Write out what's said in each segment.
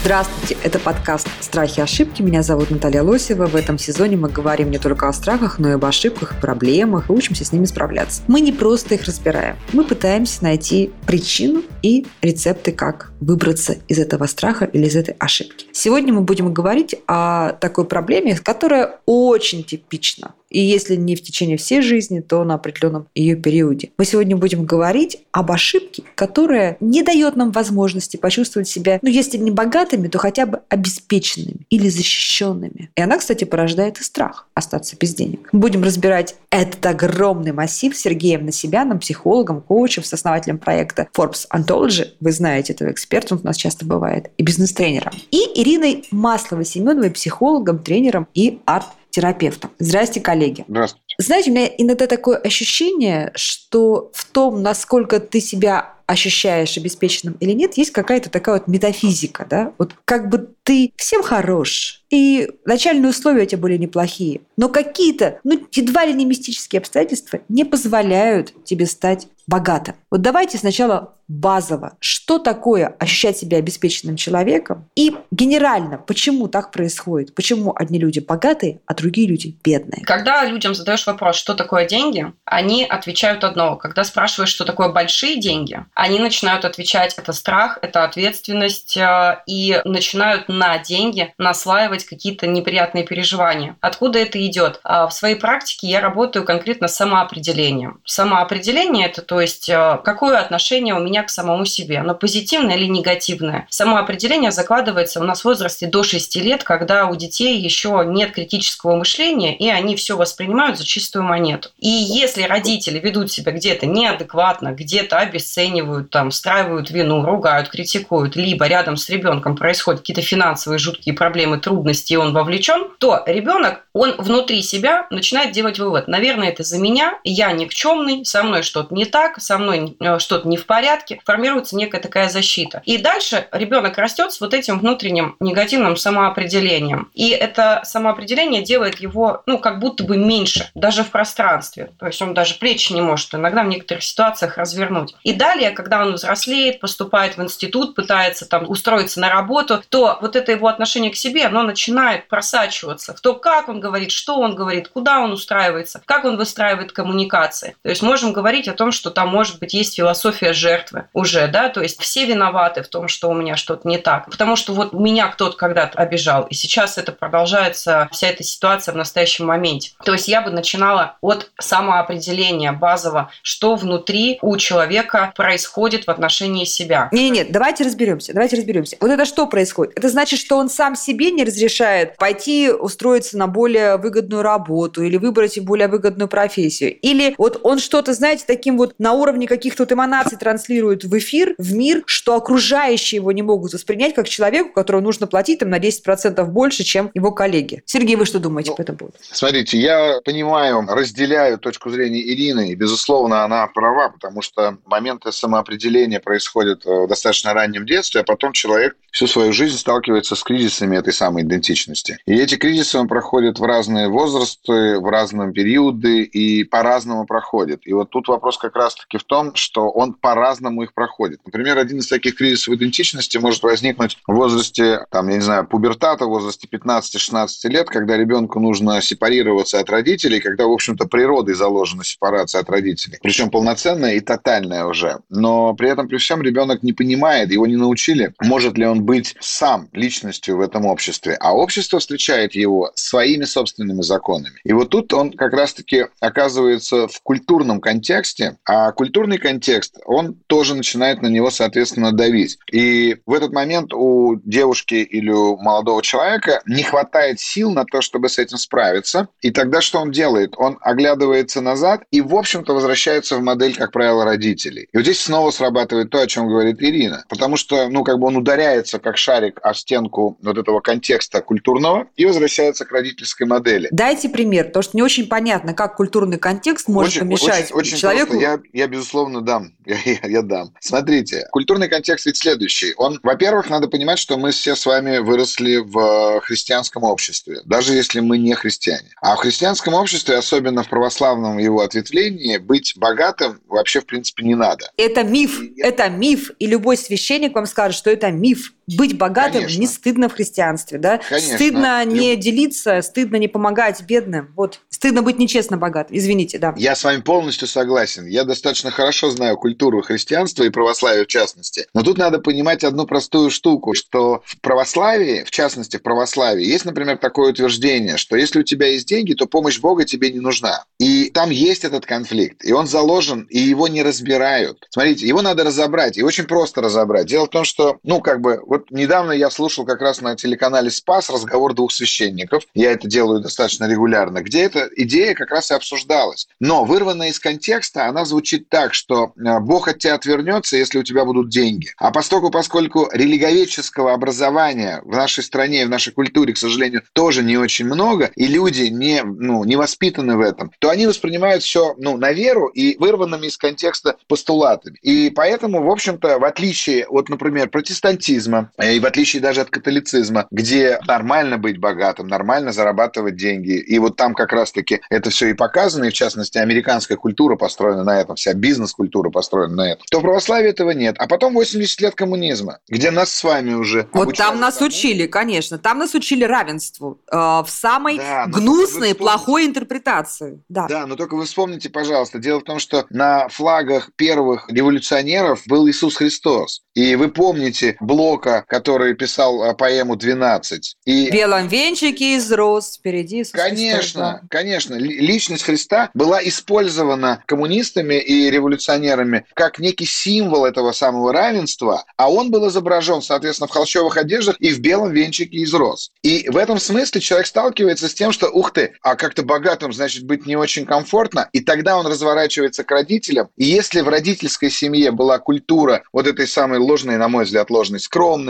Здравствуйте, это подкаст «Страхи и ошибки». Меня зовут Наталья Лосева. В этом сезоне мы говорим не только о страхах, но и об ошибках, проблемах и учимся с ними справляться. Мы не просто их разбираем. Мы пытаемся найти причину и рецепты, как выбраться из этого страха или из этой ошибки. Сегодня мы будем говорить о такой проблеме, которая очень типична и если не в течение всей жизни, то на определенном ее периоде. Мы сегодня будем говорить об ошибке, которая не дает нам возможности почувствовать себя, ну, если не богатыми, то хотя бы обеспеченными или защищенными. И она, кстати, порождает и страх остаться без денег. Будем разбирать этот огромный массив с Сергеем Насибяном, психологом, коучем, с основателем проекта Forbes Anthology. Вы знаете этого эксперта, он у нас часто бывает, и бизнес-тренером. И Ириной Масловой-Семеновой, психологом, тренером и арт терапевтом. Здрасте, коллеги. Здравствуйте. Знаете, у меня иногда такое ощущение, что в том, насколько ты себя ощущаешь обеспеченным или нет, есть какая-то такая вот метафизика, да? Вот как бы ты всем хорош, и начальные условия у тебя были неплохие, но какие-то, ну, едва ли не мистические обстоятельства не позволяют тебе стать богатым. Вот давайте сначала базово, что такое ощущать себя обеспеченным человеком и генерально, почему так происходит, почему одни люди богатые, а другие люди бедные. Когда людям задаешь вопрос, что такое деньги, они отвечают одно. Когда спрашиваешь, что такое большие деньги, они начинают отвечать, это страх, это ответственность, э, и начинают на деньги наслаивать какие-то неприятные переживания. Откуда это идет? А в своей практике я работаю конкретно с самоопределением. Самоопределение – это то есть э, какое отношение у меня к самому себе. Оно позитивное или негативное. Само определение закладывается у нас в возрасте до 6 лет, когда у детей еще нет критического мышления, и они все воспринимают за чистую монету. И если родители ведут себя где-то неадекватно, где-то обесценивают, там, встраивают вину, ругают, критикуют, либо рядом с ребенком происходят какие-то финансовые жуткие проблемы, трудности, и он вовлечен, то ребенок, он внутри себя начинает делать вывод. Наверное, это за меня, я никчемный, со мной что-то не так, со мной э, что-то не в порядке, формируется некая такая защита. И дальше ребенок растет с вот этим внутренним негативным самоопределением. И это самоопределение делает его, ну, как будто бы меньше, даже в пространстве. То есть он даже плечи не может иногда в некоторых ситуациях развернуть. И далее, когда он взрослеет, поступает в институт, пытается там устроиться на работу, то вот это его отношение к себе, оно начинает просачиваться в то, как он говорит, что он говорит, куда он устраивается, как он выстраивает коммуникации. То есть можем говорить о том, что там, может быть, есть философия жертвы, уже, да, то есть все виноваты в том, что у меня что-то не так, потому что вот меня кто-то когда-то обижал, и сейчас это продолжается, вся эта ситуация в настоящем моменте. То есть я бы начинала от самоопределения базового, что внутри у человека происходит в отношении себя. Не, нет, давайте разберемся, давайте разберемся. Вот это что происходит? Это значит, что он сам себе не разрешает пойти устроиться на более выгодную работу или выбрать более выгодную профессию. Или вот он что-то, знаете, таким вот на уровне каких-то вот эманаций транслирует в эфир, в мир, что окружающие его не могут воспринять как человеку, которому нужно платить там, на 10% больше, чем его коллеги. Сергей, вы что думаете ну, по этому поводу? Смотрите, я понимаю, разделяю точку зрения Ирины, и, безусловно, она права, потому что моменты самоопределения происходят в достаточно раннем детстве, а потом человек всю свою жизнь сталкивается с кризисами этой самой идентичности. И эти кризисы он проходит в разные возрасты, в разные периоды и по-разному проходит. И вот тут вопрос как раз-таки в том, что он по-разному их проходит. Например, один из таких кризисов идентичности может возникнуть в возрасте, там, я не знаю, пубертата, в возрасте 15-16 лет, когда ребенку нужно сепарироваться от родителей, когда, в общем-то, природой заложена сепарация от родителей. Причем полноценная и тотальная уже. Но при этом, при всем, ребенок не понимает, его не научили, может ли он быть сам личностью в этом обществе. А общество встречает его своими собственными законами. И вот тут он как раз-таки оказывается в культурном контексте, а культурный контекст, он тоже начинает на него, соответственно, давить. И в этот момент у девушки или у молодого человека не хватает сил на то, чтобы с этим справиться. И тогда что он делает? Он оглядывается назад и, в общем-то, возвращается в модель, как правило, родителей. И вот здесь снова срабатывает то, о чем говорит Ирина. Потому что, ну, как бы он ударяется, как шарик, о стенку вот этого контекста культурного и возвращается к родительской модели. Дайте пример, потому что не очень понятно, как культурный контекст может очень, помешать очень, очень человеку. Просто. Я, я, безусловно, дам. Я, я, я дам. Смотрите, культурный контекст ведь следующий. Он, во-первых, надо понимать, что мы все с вами выросли в христианском обществе, даже если мы не христиане. А в христианском обществе, особенно в православном его ответвлении, быть богатым вообще, в принципе, не надо. Это миф, И- это миф, и любой священник вам скажет, что это миф. Быть богатым Конечно. не стыдно в христианстве, да? Конечно. Стыдно не делиться, стыдно не помогать бедным. Вот, стыдно быть нечестно богатым. Извините, да. Я с вами полностью согласен. Я достаточно хорошо знаю культуру христианства и православия в частности. Но тут надо понимать одну простую штуку, что в православии, в частности в православии, есть, например, такое утверждение, что если у тебя есть деньги, то помощь Бога тебе не нужна. И там есть этот конфликт, и он заложен, и его не разбирают. Смотрите, его надо разобрать, и очень просто разобрать. Дело в том, что, ну, как бы, вот недавно я слушал как раз на телеканале «Спас» разговор двух священников, я это делаю достаточно регулярно, где эта идея как раз и обсуждалась. Но вырванная из контекста, она звучит так, что э, Бог от тебя отвернется, если у тебя будут деньги. А поскольку, поскольку религоведческого образования в нашей стране и в нашей культуре, к сожалению, тоже не очень много, и люди не, ну, не воспитаны в этом, то они воспринимают все ну, на веру и вырванными из контекста постулатами. И поэтому, в общем-то, в отличие от, например, протестантизма, э, и в отличие даже от католицизма, где нормально быть богатым, нормально зарабатывать деньги, и вот там как раз-таки это все и показано, и в частности американская культура построена на этом, вся бизнес-культура построена на этом, то в православии этого нет. А потом 80 лет коммунизма, где нас с вами уже Вот там нас тому, учили, конечно. Там нас учили равенству э, в самой Да, но гнусной, плохой интерпретации. Да. Да, но только вы вспомните, пожалуйста, дело в том, что на флагах первых революционеров был Иисус Христос. И вы помните Блока, который писал а, поэму «12». И В белом венчике из роз впереди Иисус Христос, Конечно, да. конечно. Ли- Личность Христа была использована коммунистами и революционерами как некий символ этого самого равенства, а он был изображен, соответственно, в холщовых одеждах и в белом венчике из роз. И в этом смысле человек сталкивается с тем, что, ух ты, а как-то богатым, значит, быть не очень комфортно, и тогда он разворачивается к родителям. И если в родительской семье была культура вот этой самой ложной, на мой взгляд, ложной скромности,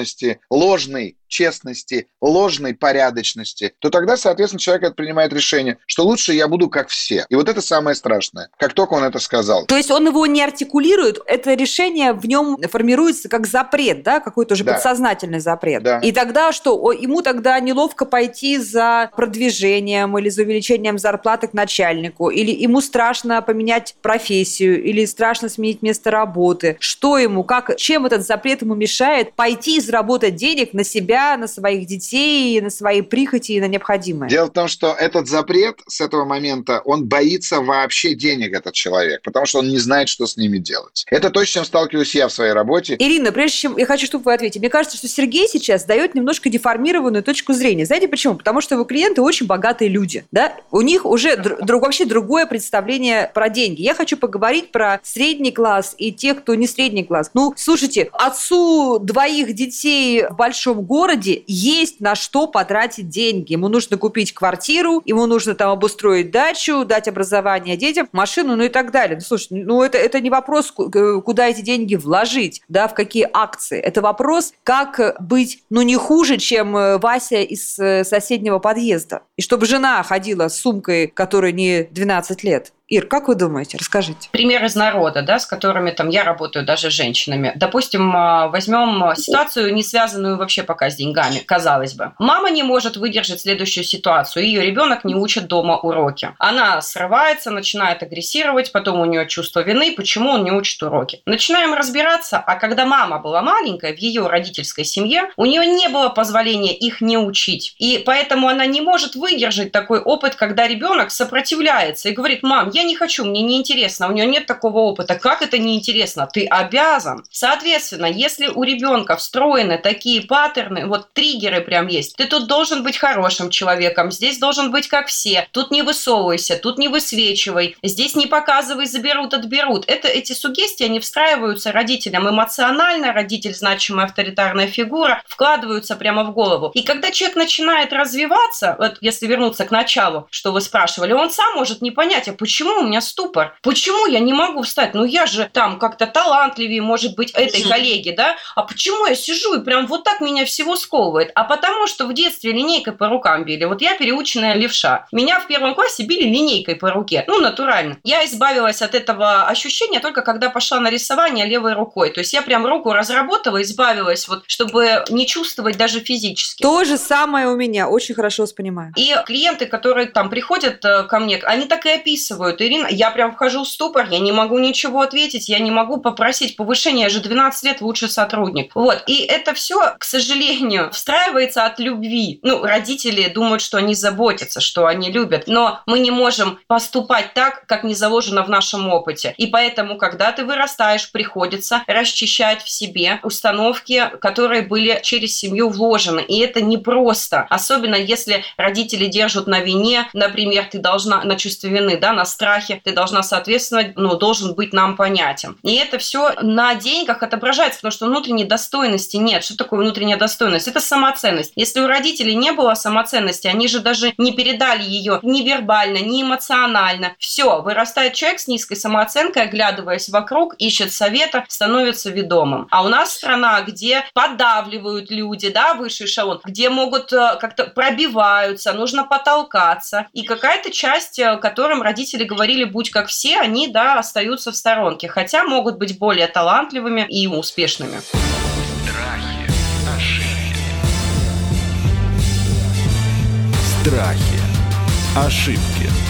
ложной честности, ложной порядочности, то тогда, соответственно, человек принимает решение, что лучше я буду как все. И вот это самое страшное. Как только он это сказал. То есть он его не артикулирует, это решение в нем формируется как запрет, да, какой-то уже Да. подсознательный запрет. Да. И тогда что? Ему тогда неловко пойти за продвижением или за увеличением зарплаты к начальнику, или ему страшно поменять профессию, или страшно сменить место работы. Что ему, как, чем этот запрет ему мешает пойти и заработать денег на себя, на своих детей, на свои прихоти и на необходимое? Дело в том, что этот запрет с этого момента, он боится вообще денег, этот человек, потому что он не знает, что с ними делать. Это то, с чем сталкиваюсь я в своей работе. Ирина, прежде чем я хочу, чтобы вы ответили, мне кажется, что Сергей сейчас дает немножко деформированную точку зрения. Знаете почему? Потому что его клиенты очень богатые люди, да? У них уже др- друг- вообще другое представление про деньги. Я хочу поговорить про средний класс и тех, кто не средний класс. Ну, слушайте, отцу двоих детей в большом городе есть на что потратить деньги. Ему нужно купить квартиру, ему нужно там обустроить дачу, дать образование детям, машину, ну и так далее. Ну, слушай, ну это, это не вопрос, э, куда эти деньги вложить, да, в какие акции. Это вопрос, как быть, ну, не хуже, чем э, Вася из э, соседнего подъезда. И чтобы жена ходила с сумкой, которой не 12 лет. Ир, как вы думаете? Расскажите. пример из народа, да, с которыми там я работаю даже с женщинами. Допустим, а, возьмем ситуацию, не связанную вообще пока с деньгами, казалось бы. Мама не может выдержать следующую ситуацию. Ее ребенок не учит дома уроки. Она срывается, начинает агрессировать, потом у нее чувство вины, почему он не учит уроки. Начинаем разбираться, а когда мама была маленькая, в ее родительской семье, у нее не было позволения их не учить. И поэтому она не может выдержать такой опыт, когда ребенок сопротивляется и говорит, мам, я не хочу, мне неинтересно, у нее нет такого опыта. Как это неинтересно? Ты обязан. Соответственно, если у ребенка встроены такие паттерны, вот триггеры прям есть, ты тут должен быть хорошим человеком, здесь должен быть как все, тут не высовывайся, тут не высвечивай, здесь не показывай, заберут, отберут. Это, эти сугестии, они встраиваются родителям эмоционально, родитель значимая авторитарная фигура, вкладываются прямо в голову. И когда человек начинает развиваться, вот я если вернуться к началу, что вы спрашивали, он сам может не понять, а почему у меня ступор? Почему я не могу встать? Ну, я же там как-то талантливее, может быть, этой коллеги, да? А почему я сижу и прям вот так меня всего сковывает? А потому что в детстве линейкой по рукам били. Вот я переученная левша. Меня в первом классе били линейкой по руке. Ну, натурально. Я избавилась от этого ощущения только когда пошла на рисование левой рукой. То есть я прям руку разработала, избавилась, вот, чтобы не чувствовать даже физически. То же самое у меня. Очень хорошо вас понимаю. И клиенты, которые там приходят э, ко мне, они так и описывают. Ирина, я прям вхожу в ступор, я не могу ничего ответить, я не могу попросить повышения, я же 12 лет лучший сотрудник. Вот. И это все, к сожалению, встраивается от любви. Ну, родители думают, что они заботятся, что они любят, но мы не можем поступать так, как не заложено в нашем опыте. И поэтому, когда ты вырастаешь, приходится расчищать в себе установки, которые были через семью вложены. И это непросто. Особенно если родители держат на вине, например, ты должна на чувстве вины, да, на страхе, ты должна соответствовать, ну, должен быть нам понятен. И это все на деньгах отображается, потому что внутренней достойности нет. Что такое внутренняя достойность? Это самоценность. Если у родителей не было самоценности, они же даже не передали ее ни вербально, ни эмоционально. Все, вырастает человек с низкой самооценкой, оглядываясь вокруг, ищет совета, становится ведомым. А у нас страна, где подавливают люди, да, высший эшелон, где могут э, как-то пробиваются, нужно потолкаться. И какая-то часть, э, которым родители говорили, будь как все, они, да, остаются в сторонке. Хотя могут быть более талантливыми и успешными. Страхи, ошибки. Страхи. Ошибки.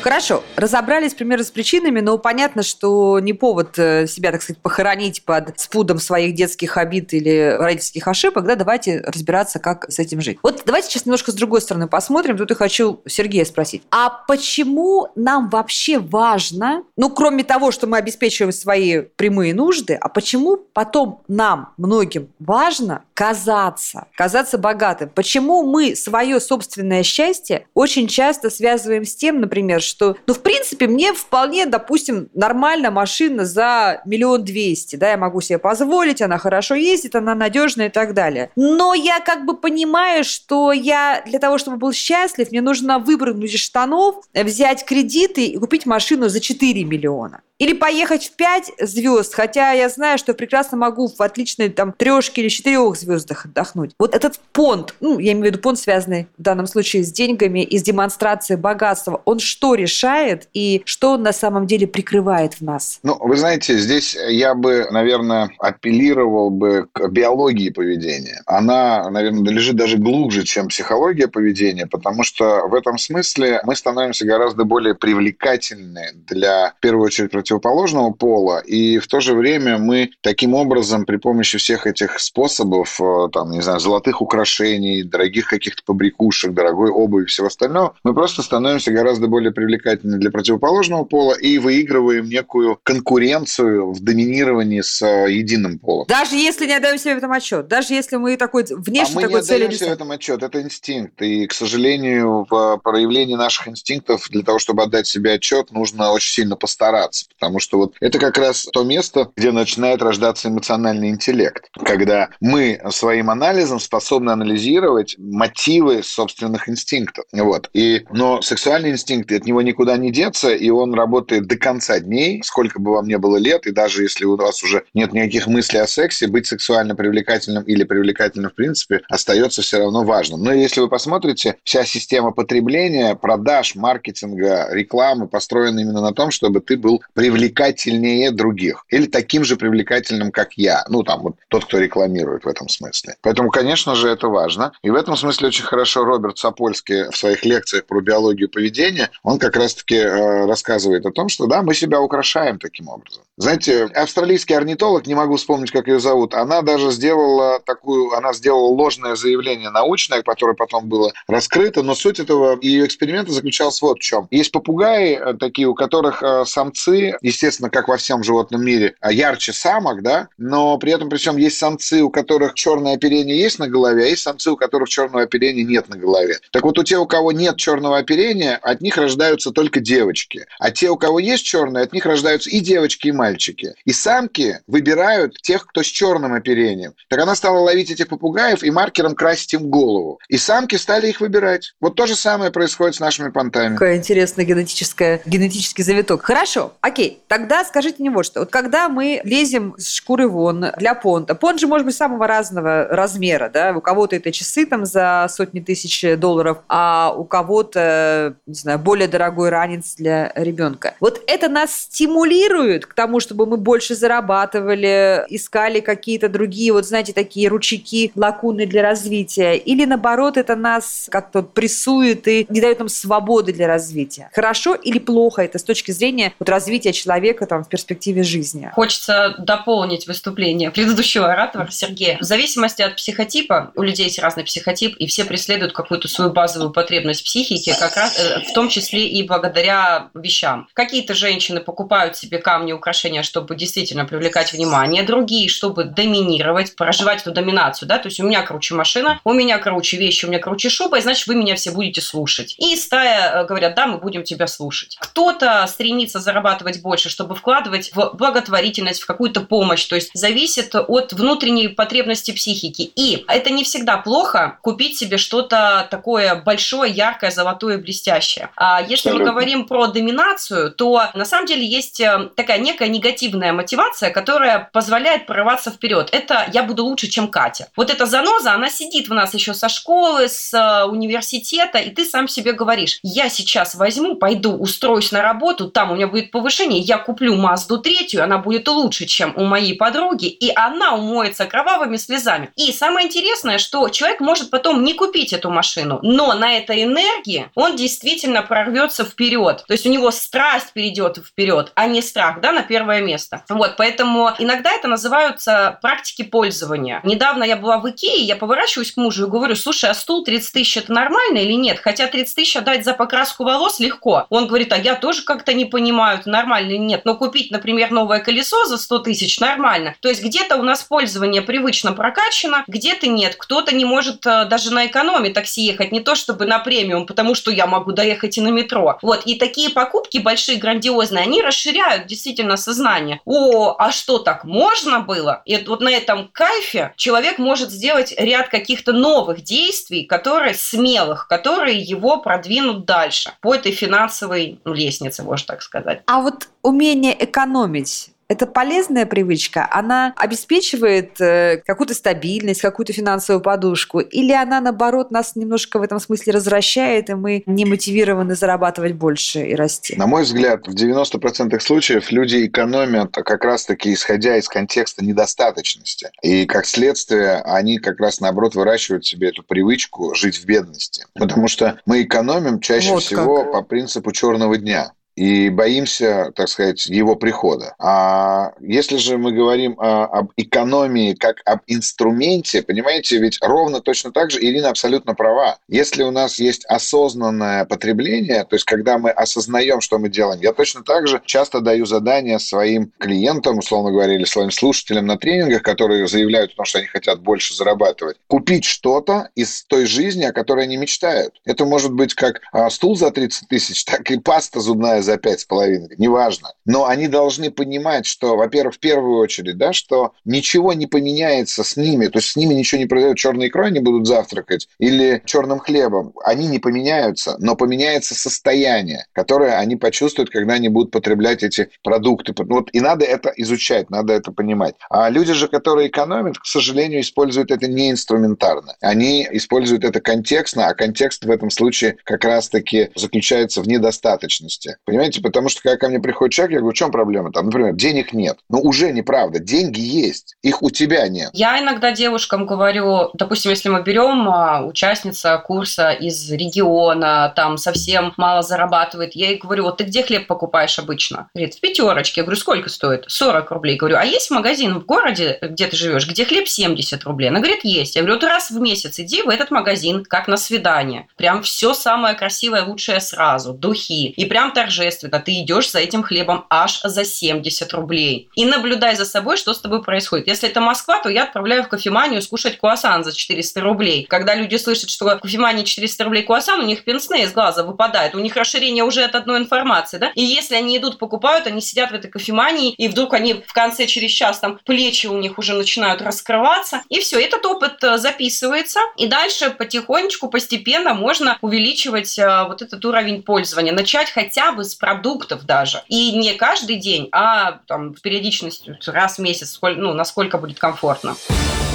Хорошо, разобрались примерно с причинами, но понятно, что не повод э, себя, так сказать, похоронить под спудом своих детских обид или родительских ошибок, да, давайте разбираться, как с этим жить. Вот давайте сейчас немножко с другой стороны посмотрим, тут я хочу Сергея спросить. А почему нам вообще важно, ну, кроме того, что мы обеспечиваем свои прямые нужды, а почему потом нам, многим, важно казаться, казаться богатым? Почему мы свое собственное счастье очень часто связываем с тем, например, что, ну, в принципе, мне вполне, допустим, нормально машина за миллион двести, да, я могу себе позволить, она хорошо ездит, она надежная и так далее. Но я как бы понимаю, что я для того, чтобы был счастлив, мне нужно выпрыгнуть из штанов, взять кредиты и купить машину за 4 миллиона. Или поехать в 5 звезд, хотя я знаю, что прекрасно могу в отличной там трешке или четырех звездах отдохнуть. Вот этот понт, ну, я имею в виду понт, связанный в данном случае с деньгами и с демонстрацией богатства, он что решает и что он на самом деле прикрывает в нас? Ну, вы знаете, здесь я бы, наверное, апеллировал бы к биологии поведения. Она, наверное, лежит даже глубже, чем психология поведения, потому что в этом смысле мы становимся гораздо более привлекательны для, в первую очередь, противоположного пола, и в то же время мы таким образом при помощи всех этих способов, э, там, не знаю, золотых украшений, дорогих каких-то побрякушек, дорогой обуви и всего остального, мы просто становимся гораздо более привлекательны для противоположного пола и выигрываем некую конкуренцию в доминировании с э, единым полом. Даже если не отдаем себе в этом отчет, даже если мы такой внешне а мы такой не цели себе в этом отчет, это инстинкт. И, к сожалению, в проявлении наших инстинктов для того, чтобы отдать себе отчет, нужно очень сильно постараться. Потому что вот это как раз то место, где начинает рождаться эмоциональный интеллект. Когда мы своим анализом способны анализировать мотивы собственных инстинктов. Вот. И, но сексуальный инстинкт, от него никуда не деться, и он работает до конца дней, сколько бы вам не было лет, и даже если у вас уже нет никаких мыслей о сексе, быть сексуально привлекательным или привлекательным в принципе остается все равно важным. Но если вы посмотрите, вся система потребления, продаж, маркетинга, рекламы построена именно на том, чтобы ты был привлекательнее других или таким же привлекательным, как я. Ну, там вот тот, кто рекламирует в этом смысле. Поэтому, конечно же, это важно. И в этом смысле очень хорошо Роберт Сапольский в своих лекциях про биологию поведения, он как раз-таки э, рассказывает о том, что да, мы себя украшаем таким образом. Знаете, австралийский орнитолог, не могу вспомнить, как ее зовут, она даже сделала такую, она сделала ложное заявление научное, которое потом было раскрыто, но суть этого ее эксперимента заключалась вот в чем. Есть попугаи э, такие, у которых э, самцы, естественно, как во всем животном мире, а ярче самок, да, но при этом, при всем, есть самцы, у которых черное оперение есть на голове, а есть самцы, у которых черного оперения нет на голове. Так вот, у тех, у кого нет черного оперения, от них рождаются только девочки. А те, у кого есть черное, от них рождаются и девочки, и мальчики мальчики. И самки выбирают тех, кто с черным оперением. Так она стала ловить этих попугаев и маркером красить им голову. И самки стали их выбирать. Вот то же самое происходит с нашими понтами. Какая интересная генетическая, генетический завиток. Хорошо, окей. Тогда скажите мне вот что. Вот когда мы лезем с шкуры вон для понта, понт же может быть самого разного размера, да? У кого-то это часы там за сотни тысяч долларов, а у кого-то, не знаю, более дорогой ранец для ребенка. Вот это нас стимулирует к тому, чтобы мы больше зарабатывали, искали какие-то другие, вот знаете, такие ручейки, лакуны для развития, или наоборот, это нас как-то прессует и не дает нам свободы для развития. Хорошо или плохо это с точки зрения вот, развития человека там, в перспективе жизни? Хочется дополнить выступление предыдущего оратора Сергея. В зависимости от психотипа, у людей есть разный психотип, и все преследуют какую-то свою базовую потребность психики, как раз э, в том числе и благодаря вещам. Какие-то женщины покупают себе камни, украшения, чтобы действительно привлекать внимание, другие, чтобы доминировать, проживать эту доминацию, да, то есть у меня круче машина, у меня круче вещи, у меня круче шуба, и значит вы меня все будете слушать. И стая э, говорят, да, мы будем тебя слушать. Кто-то стремится зарабатывать больше, чтобы вкладывать в благотворительность, в какую-то помощь, то есть зависит от внутренней потребности психики. И это не всегда плохо купить себе что-то такое большое, яркое, золотое, блестящее. А если мы говорим про доминацию, то на самом деле есть э, такая некая негативная мотивация, которая позволяет прорываться вперед. Это я буду лучше, чем Катя. Вот эта заноза, она сидит в нас еще со школы, с э, университета, и ты сам себе говоришь, я сейчас возьму, пойду, устроюсь на работу, там у меня будет повышение, я куплю Мазду третью, она будет лучше, чем у моей подруги, и она умоется кровавыми слезами. И самое интересное, что человек может потом не купить эту машину, но на этой энергии он действительно прорвется вперед. То есть у него страсть перейдет вперед, а не страх, да, на первое место. Вот, поэтому иногда это называются практики пользования. Недавно я была в Икее, я поворачиваюсь к мужу и говорю, слушай, а стул 30 тысяч это нормально или нет? Хотя 30 тысяч отдать за покраску волос легко. Он говорит, а я тоже как-то не понимаю, это нормально или нет. Но купить, например, новое колесо за 100 тысяч нормально. То есть где-то у нас пользование привычно прокачано, где-то нет. Кто-то не может э, даже на экономе такси ехать, не то чтобы на премиум, потому что я могу доехать и на метро. Вот, и такие покупки большие, грандиозные, они расширяют действительно сознание. О, а что так можно было? И вот на этом кайфе человек может сделать ряд каких-то новых действий, которые смелых, которые его продвинут дальше по этой финансовой лестнице, можно так сказать. А вот умение экономить это полезная привычка, она обеспечивает э, какую-то стабильность, какую-то финансовую подушку, или она, наоборот, нас немножко в этом смысле развращает, и мы не мотивированы зарабатывать больше и расти? На мой взгляд, в 90% случаев люди экономят как раз-таки исходя из контекста недостаточности. И как следствие, они как раз наоборот выращивают себе эту привычку жить в бедности. Потому что мы экономим чаще вот всего как. по принципу черного дня и боимся, так сказать, его прихода. А если же мы говорим о, об экономии как об инструменте, понимаете, ведь ровно точно так же Ирина абсолютно права. Если у нас есть осознанное потребление, то есть когда мы осознаем, что мы делаем, я точно так же часто даю задания своим клиентам, условно говоря, или своим слушателям на тренингах, которые заявляют о том, что они хотят больше зарабатывать, купить что-то из той жизни, о которой они мечтают. Это может быть как а, стул за 30 тысяч, так и паста зубная за пять с половиной, неважно. Но они должны понимать, что, во-первых, в первую очередь, да, что ничего не поменяется с ними, то есть с ними ничего не произойдет, черной икрой они будут завтракать или черным хлебом. Они не поменяются, но поменяется состояние, которое они почувствуют, когда они будут потреблять эти продукты. Вот, и надо это изучать, надо это понимать. А люди же, которые экономят, к сожалению, используют это не инструментарно. Они используют это контекстно, а контекст в этом случае как раз-таки заключается в недостаточности. Понимаете? Понимаете, потому что когда ко мне приходит человек, я говорю, в чем проблема? Там, например, денег нет. Ну, уже неправда. Деньги есть. Их у тебя нет. Я иногда девушкам говорю, допустим, если мы берем а, участница курса из региона, там совсем мало зарабатывает, я ей говорю, вот ты где хлеб покупаешь обычно? Говорит, в пятерочке. Я говорю, сколько стоит? 40 рублей. Говорю, а есть магазин в городе, где ты живешь, где хлеб 70 рублей? Она говорит, есть. Я говорю, вот раз в месяц иди в этот магазин, как на свидание. Прям все самое красивое, лучшее сразу. Духи. И прям торжественно торжественно, ты идешь за этим хлебом аж за 70 рублей. И наблюдай за собой, что с тобой происходит. Если это Москва, то я отправляю в кофеманию скушать круассан за 400 рублей. Когда люди слышат, что в кофемании 400 рублей круассан, у них пенсне из глаза выпадает, у них расширение уже от одной информации, да? И если они идут, покупают, они сидят в этой кофемании, и вдруг они в конце через час там плечи у них уже начинают раскрываться, и все, этот опыт э, записывается, и дальше потихонечку, постепенно можно увеличивать э, вот этот уровень пользования, начать хотя бы продуктов даже. И не каждый день, а там с периодичностью раз в месяц, ну, насколько будет комфортно.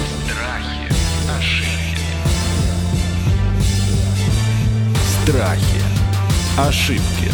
Страхи, ошибки. Страхи. Ошибки.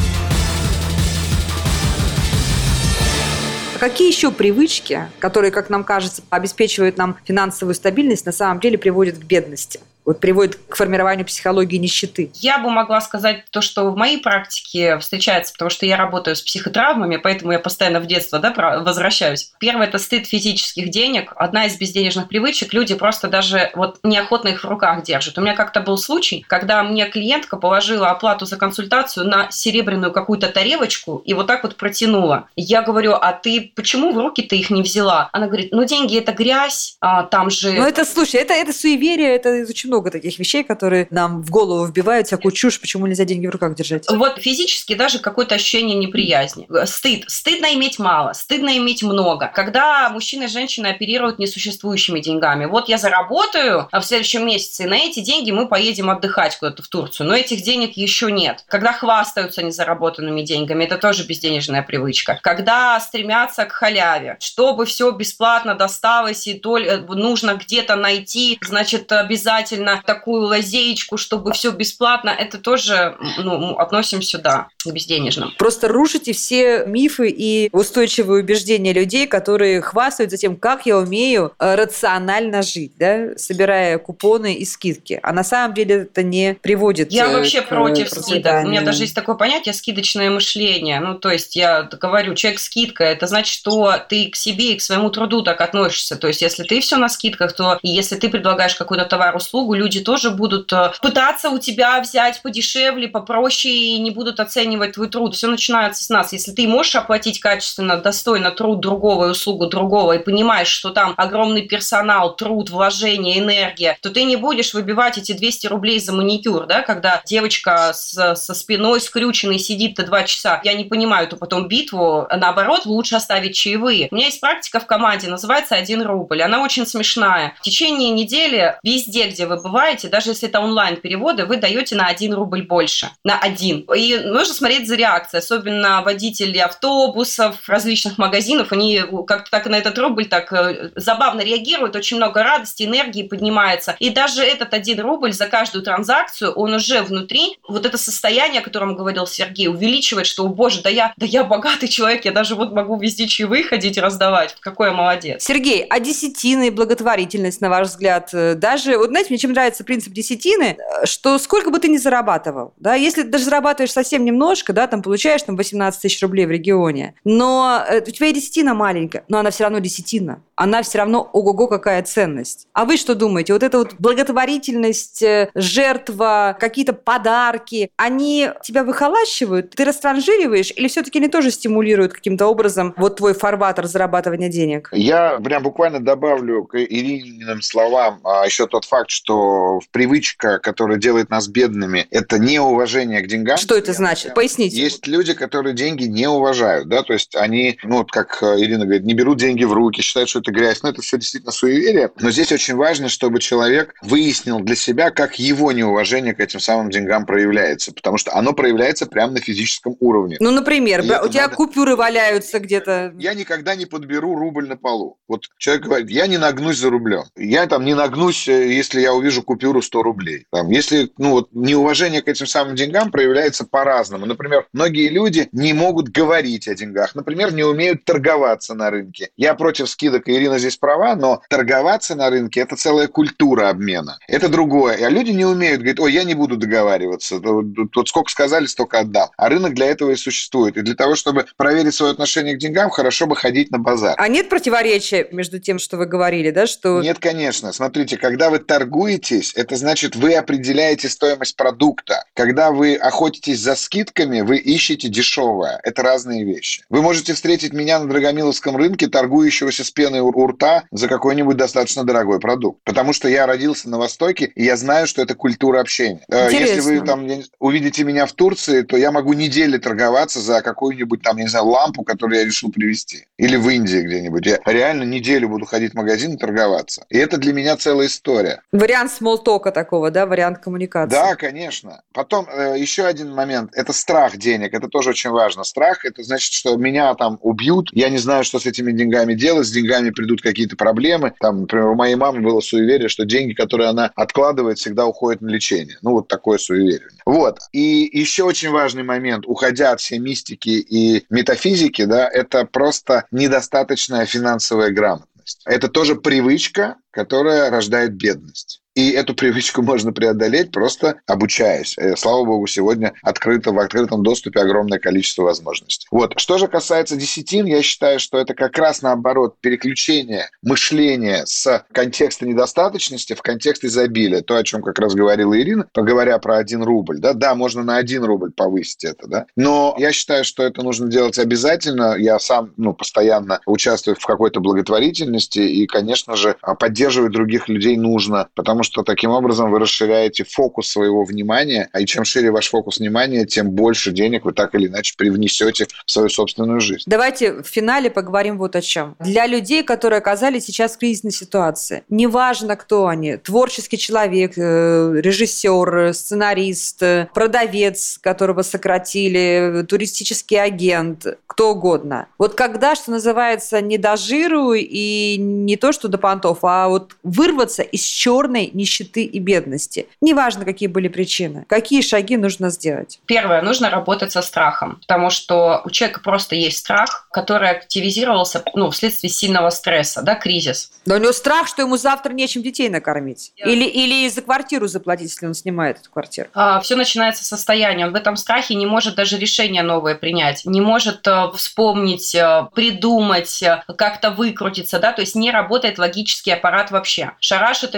Какие еще привычки, которые, как нам кажется, обеспечивают нам финансовую стабильность, на самом деле приводят к бедности? Вот приводит к формированию психологии нищеты? Я бы могла сказать то, что в моей практике встречается, потому что я работаю с психотравмами, поэтому я постоянно в детство да, возвращаюсь. Первое – это стыд физических денег. Одна из безденежных привычек. Люди просто даже вот неохотно их в руках держат. У меня как-то был случай, когда мне клиентка положила оплату за консультацию на серебряную какую-то тарелочку и вот так вот протянула. Я говорю, а ты почему в руки ты их не взяла? Она говорит, ну деньги – это грязь, а там же… Ну это, слушай, это, это суеверие, это очень много таких вещей, которые нам в голову вбивают всякую чушь, почему нельзя деньги в руках держать. Вот физически даже какое-то ощущение неприязни. Стыд. Стыдно иметь мало, стыдно иметь много. Когда мужчина и женщина оперируют несуществующими деньгами. Вот я заработаю а в следующем месяце, и на эти деньги мы поедем отдыхать куда-то в Турцию. Но этих денег еще нет. Когда хвастаются незаработанными деньгами, это тоже безденежная привычка. Когда стремятся к халяве, чтобы все бесплатно досталось, и то нужно где-то найти, значит, обязательно обязательно такую лазеечку, чтобы все бесплатно, это тоже ну, относим сюда, к безденежным. Просто рушите все мифы и устойчивые убеждения людей, которые хвастаются тем, как я умею э, рационально жить, да, собирая купоны и скидки. А на самом деле это не приводит Я э, вообще против скидок. У меня даже есть такое понятие скидочное мышление. Ну, то есть я говорю, человек скидка, это значит, что ты к себе и к своему труду так относишься. То есть если ты все на скидках, то если ты предлагаешь какой-то товар, услугу, услугу, люди тоже будут э, пытаться у тебя взять подешевле, попроще и не будут оценивать твой труд. Все начинается с нас. Если ты можешь оплатить качественно, достойно труд другого и услугу другого, и понимаешь, что там огромный персонал, труд, вложение, энергия, то ты не будешь выбивать эти 200 рублей за маникюр, да, когда девочка с, со спиной скрюченной сидит до два часа. Я не понимаю эту потом битву. Наоборот, лучше оставить чаевые. У меня есть практика в команде, называется «Один рубль». Она очень смешная. В течение недели везде, где вы бываете, даже если это онлайн-переводы, вы даете на 1 рубль больше. На один. И нужно смотреть за реакцией. Особенно водители автобусов, различных магазинов, они как-то так на этот рубль так э, забавно реагируют, очень много радости, энергии поднимается. И даже этот 1 рубль за каждую транзакцию, он уже внутри, вот это состояние, о котором говорил Сергей, увеличивает, что, о боже, да я, да я богатый человек, я даже вот могу везде чаевые ходить раздавать. Какой я молодец. Сергей, а десятины благотворительность, на ваш взгляд, э, даже, вот знаете, мне чем нравится принцип десятины, что сколько бы ты ни зарабатывал, да, если даже зарабатываешь совсем немножко, да, там получаешь там 18 тысяч рублей в регионе, но э, у тебя и десятина маленькая, но она все равно десятина. Она все равно ого-го какая ценность. А вы что думаете? Вот эта вот благотворительность, э, жертва, какие-то подарки, они тебя выхолащивают, ты растранжириваешь или все-таки они тоже стимулируют каким-то образом вот твой фарватер зарабатывания денег? Я прям буквально добавлю к Ирининым словам а, еще тот факт, что что привычка, которая делает нас бедными, это неуважение к деньгам. Что это значит? Поясните. Есть люди, которые деньги не уважают, да, то есть они, ну, вот как э, Ирина говорит, не берут деньги в руки, считают, что это грязь. Ну, это все действительно суеверие. Но здесь очень важно, чтобы человек выяснил для себя, как его неуважение к этим самым деньгам проявляется, потому что оно проявляется прямо на физическом уровне. Ну, например, у тебя надо... купюры валяются где-то. Я никогда не подберу рубль на полу. Вот человек говорит, я не нагнусь за рублем. Я там не нагнусь, э, если я увижу увижу купюру 100 рублей. Там, если ну, вот, неуважение к этим самым деньгам проявляется по-разному. Например, многие люди не могут говорить о деньгах. Например, не умеют торговаться на рынке. Я против скидок, и Ирина здесь права, но торговаться на рынке – это целая культура обмена. Это другое. А люди не умеют говорить, ой, я не буду договариваться. Вот сколько сказали, столько отдам. А рынок для этого и существует. И для того, чтобы проверить свое отношение к деньгам, хорошо бы ходить на базар. А нет противоречия между тем, что вы говорили, да? Что... Нет, конечно. Смотрите, когда вы торгуете, делитесь, это значит, вы определяете стоимость продукта. Когда вы охотитесь за скидками, вы ищете дешевое. Это разные вещи. Вы можете встретить меня на Драгомиловском рынке, торгующегося с пеной у рта за какой-нибудь достаточно дорогой продукт. Потому что я родился на Востоке, и я знаю, что это культура общения. Э, Интересно. Если вы там увидите меня в Турции, то я могу недели торговаться за какую-нибудь там, я не знаю, лампу, которую я решил привезти. Или в Индии где-нибудь. Я реально неделю буду ходить в магазин и торговаться. И это для меня целая история. Вариант смолтока такого, да, вариант коммуникации. Да, конечно. Потом э, еще один момент. Это страх денег. Это тоже очень важно. Страх – это значит, что меня там убьют. Я не знаю, что с этими деньгами делать. С деньгами придут какие-то проблемы. Там, например, у моей мамы было суеверие, что деньги, которые она откладывает, всегда уходят на лечение. Ну, вот такое суеверие. Вот. И еще очень важный момент. Уходя от всей мистики и метафизики, да, это просто недостаточная финансовая грамотность. Это тоже привычка, которая рождает бедность. И эту привычку можно преодолеть, просто обучаясь. Э, слава богу, сегодня открыто, в открытом доступе огромное количество возможностей. Вот. Что же касается десятин, я считаю, что это как раз наоборот переключение мышления с контекста недостаточности в контекст изобилия. То, о чем как раз говорила Ирина, поговоря про один рубль. Да, да, можно на один рубль повысить это, да. Но я считаю, что это нужно делать обязательно. Я сам ну, постоянно участвую в какой-то благотворительности и, конечно же, поддерживать других людей нужно, потому что таким образом вы расширяете фокус своего внимания, и чем шире ваш фокус внимания, тем больше денег вы так или иначе привнесете в свою собственную жизнь. Давайте в финале поговорим вот о чем. Для людей, которые оказались сейчас в кризисной ситуации, неважно, кто они, творческий человек, э, режиссер, сценарист, продавец, которого сократили, туристический агент, кто угодно. Вот когда, что называется, не до жиру и не то, что до понтов, а вот вырваться из черной нищеты и бедности. Неважно, какие были причины. Какие шаги нужно сделать? Первое, нужно работать со страхом, потому что у человека просто есть страх, который активизировался ну, вследствие сильного стресса, да, кризис. Да у него страх, что ему завтра нечем детей накормить. Или, или за квартиру заплатить, если он снимает эту квартиру. А, все начинается с состояния. Он в этом страхе не может даже решения новое принять, не может э, вспомнить, э, придумать, э, как-то выкрутиться, да, то есть не работает логический аппарат вообще. Шарашит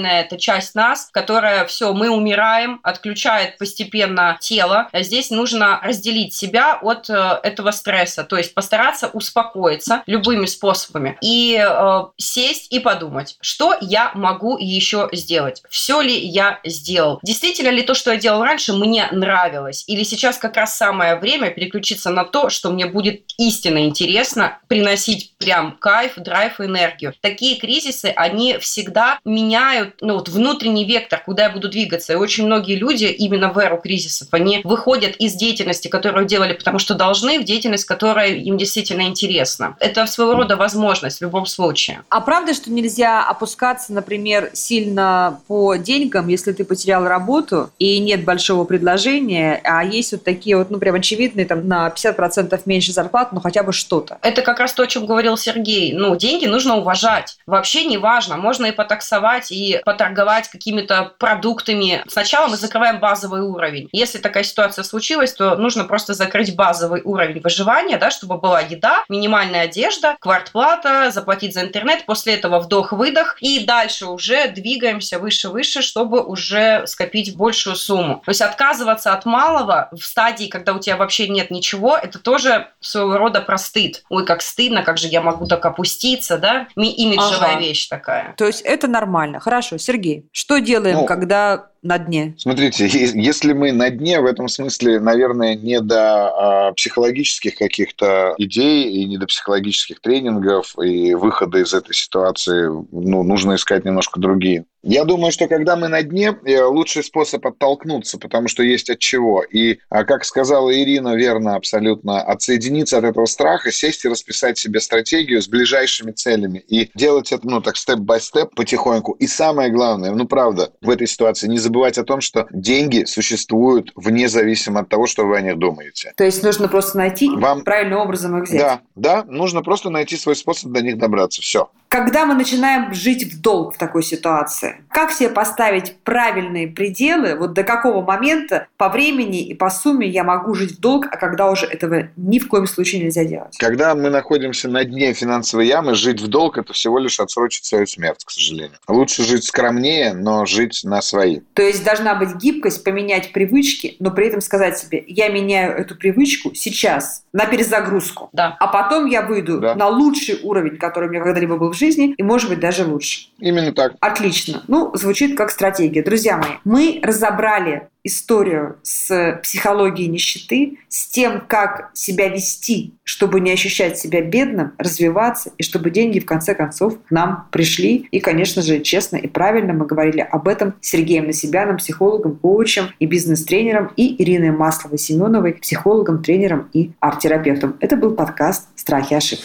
иррациональная эта часть нас, которая все, мы умираем, отключает постепенно тело. А Здесь нужно разделить себя от э, этого стресса, то есть постараться успокоиться любыми способами и э, сесть и подумать, что я могу еще сделать, все ли я сделал, действительно ли то, что я делал раньше, мне нравилось, или сейчас как раз самое время переключиться на то, что мне будет истинно интересно, приносить прям кайф, драйв энергию. Такие кризисы, они всегда меняют ну, вот внутренний вектор, куда я буду двигаться. И очень многие люди именно в эру кризисов, они выходят из деятельности, которую делали, потому что должны, в деятельность, которая им действительно интересна. Это своего рода возможность в любом случае. А правда, что нельзя опускаться, например, сильно по деньгам, если ты потерял работу и нет большого предложения, а есть вот такие вот, ну, прям очевидные, там, на 50% меньше зарплат, но хотя бы что-то. Это как раз то, о чем говорил Сергей. Ну, деньги нужно уважать. Вообще не важно. Можно и потаксовать, и поторговать какими-то продуктами. Сначала мы закрываем базовый уровень. Если такая ситуация случилась, то нужно просто закрыть базовый уровень выживания, да, чтобы была еда, минимальная одежда, квартплата, заплатить за интернет. После этого вдох-выдох. И дальше уже двигаемся выше-выше, чтобы уже скопить большую сумму. То есть отказываться от малого в стадии, когда у тебя вообще нет ничего, это тоже своего рода простыд. Ой, как стыдно, как же я могу так опуститься, да? Ми- Имиджевая Ага. вещь такая. То есть это нормально. Хорошо, Сергей, что делаем, Ну, когда на дне? Смотрите, если мы на дне, в этом смысле, наверное, не до а, психологических каких-то идей и не до психологических тренингов и выхода из этой ситуации, ну, нужно искать немножко другие. Я думаю, что когда мы на дне, э, лучший способ оттолкнуться, потому что есть от чего. И, а, как сказала Ирина, верно абсолютно, отсоединиться от этого страха, сесть и расписать себе стратегию с ближайшими целями и делать это, ну, так, степ-бай-степ, потихоньку. И самое главное, ну, правда, в этой ситуации не забывать о том, что деньги существуют вне зависимости от того, что вы о них думаете. То есть нужно просто найти Вам- правильным образом их взять. Да, да, нужно просто найти свой способ до них добраться. Все. Когда мы начинаем жить в долг в такой ситуации, как себе поставить правильные пределы, вот до какого момента по времени и по сумме я могу жить в долг, а когда уже этого ни в коем случае нельзя делать? Когда мы находимся на дне финансовой ямы, жить в долг – это всего лишь отсрочить свою смерть, к сожалению. Лучше жить скромнее, но жить на свои. То есть должна быть гибкость, поменять привычки, но при этом сказать себе, я меняю эту привычку сейчас на перезагрузку, Да. а потом я выйду Да. на лучший уровень, который у меня когда-либо был в жизни, и, может быть, даже лучше. Именно так. Отлично. Ну, звучит как стратегия. Друзья мои, мы разобрали историю с психологией нищеты, с тем, как себя вести, чтобы не ощущать себя бедным, развиваться, и чтобы деньги в конце концов к нам пришли. И, конечно же, честно и правильно мы говорили об этом с Сергеем Насибяном, психологом, коучем и бизнес-тренером, и Ириной Масловой-Семеновой, психологом, тренером и арт-терапевтом. Это был подкаст «Страхи и ошибки».